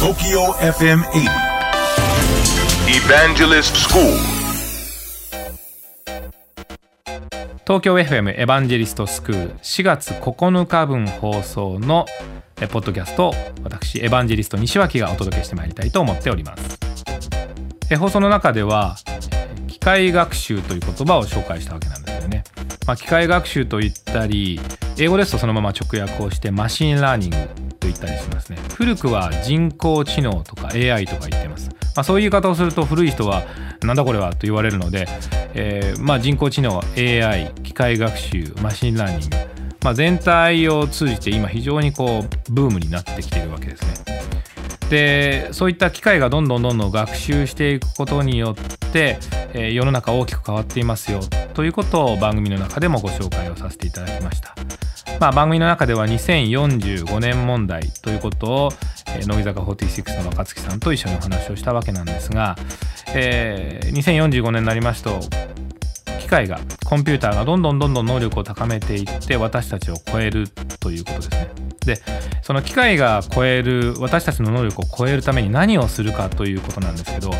TOKYO FM 80 Evangelist School. 東京 FM エヴァンジェリストスクール4月9日分放送のポッドキャストを私エヴァンジェリスト西脇がお届けしてまいりたいと思っております。放送の中では機械学習という言葉を紹介したわけなんですよね、まあ、機械学習と言ったり英語ですとそのまま直訳をして machine learning 言ったりしますね。古くは人工知能とか AI とか言ってます、まあ、そういう言い方をすると古い人はなんだこれはと言われるので、えーまあ、人工知能 AI 機械学習 machine learning、まあ、全体を通じて今非常にこうブームになってきているわけですね。でそういった機械がどんどんどんどん学習していくことによって、えー世の中大きく変わっていますよということを番組の中でもご紹介をさせていただきました、まあ、番組の中では2045年問題ということを、えー乃木坂46の若月さんと一緒にお話をしたわけなんですが、えー2045年になりますと機械がコンピューターがどんどんどんどん能力を高めていって私たちを超えるということですね。でその機械が超える私たちの能力を超えるために何をするかということなんですけど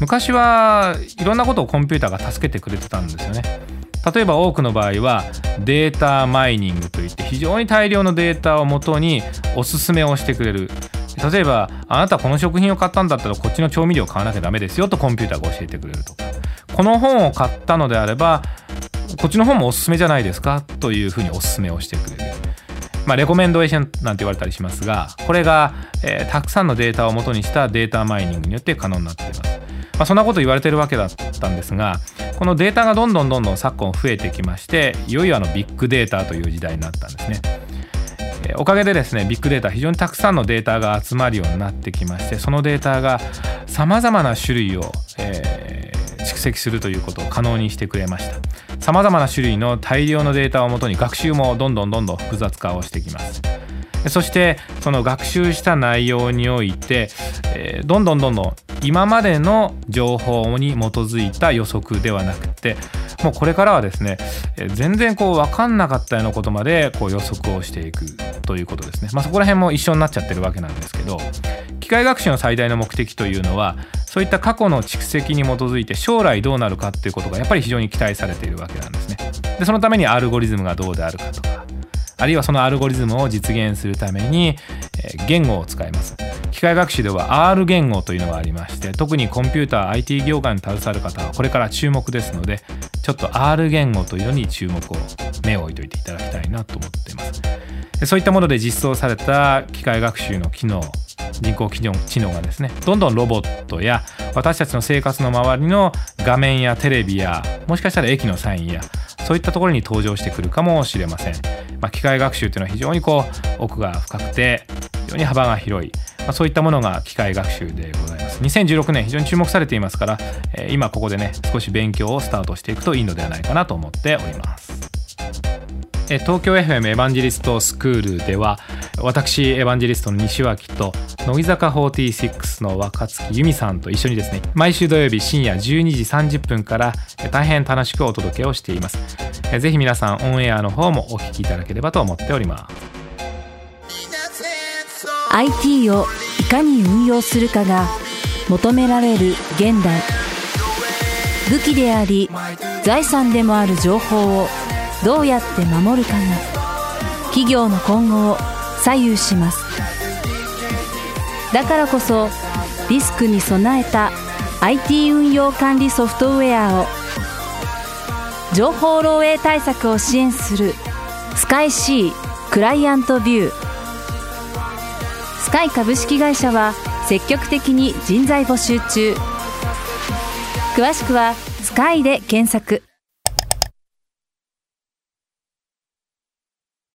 昔はいろんなことをコンピューターが助けてくれてたんですよね。例えば多くの場合はデータマイニングといって非常に大量のデータをもとにおすすめをしてくれる例えばあなたこの食品を買ったんだったらこっちの調味料を買わなきゃダメですよとコンピューターが教えてくれるとかこの本を買ったのであればこっちの本もおすすめじゃないですかというふうにおすすめをしてくれる。まあ、レコメンドエーションなんて言われたりしますがこれが、えーたくさんのデータを元にしたデータマイニングによって可能になっています。まあ、そんなこと言われてるわけだったんですがこのデータがどんどんどんどん昨今増えてきましていよいよあのビッグデータという時代になったんですね。おかげでですねビッグデータ非常にたくさんのデータが集まるようになってきましてそのデータがさまざまな種類を、えー蓄積するということを可能にしてくれましたさまざまな種類の大量のデータをもとに学習もどんどんどんどん複雑化をしてきますそしてその学習した内容において、えーどんどんどんどん今までの情報に基づいた予測ではなくてもうこれからはですね全然こう分かんなかったようなことまでこう予測をしていくということですね、まあ、そこら辺も一緒になっちゃってるわけなんですけど機械学習の最大の目的というのはそういった過去の蓄積に基づいて将来どうなるかっていうことがやっぱり非常に期待されているわけなんですね。でそのためにアルゴリズムがどうであるかとかあるいはそのアルゴリズムを実現するために、えー言語を使います。機械学習では R 言語というのがありまして特にコンピューター IT 業界に携わる方はこれから注目ですのでちょっと R 言語というのに注目を目を置いといていただきたいなと思っています。そういったもので実装された機械学習の機能人工知能知能がですねどんどんロボットや私たちの生活の周りの画面やテレビやもしかしたら駅のサインやそういったところに登場してくるかもしれません、まあ、機械学習というのは非常にこう奥が深くて常に幅が広い、まあ、そういったものが機械学習でございます。2016年非常に注目されていますから、えー今ここでね少し勉強をスタートしていくといいのではないかなと思っております。え東京 FM エヴァンジェリストスクールでは私エヴァンジェリストの西脇と乃木坂46の若月由美さんと一緒にですね毎週土曜日深夜12時30分から大変楽しくお届けをしています。えーぜひ皆さんオンエアの方もお聞きいただければと思っております。IT をいかに運用するかが求められる現代。武器であり財産でもある情報をどうやって守るかが企業の今後を左右します。だからこそリスクに備えた IT 運用管理ソフトウェアを情報漏洩対策を支援するスカイ C クライアントビュー。スカイ株式会社は積極的に人材募集中。詳しくは「スカイで検索。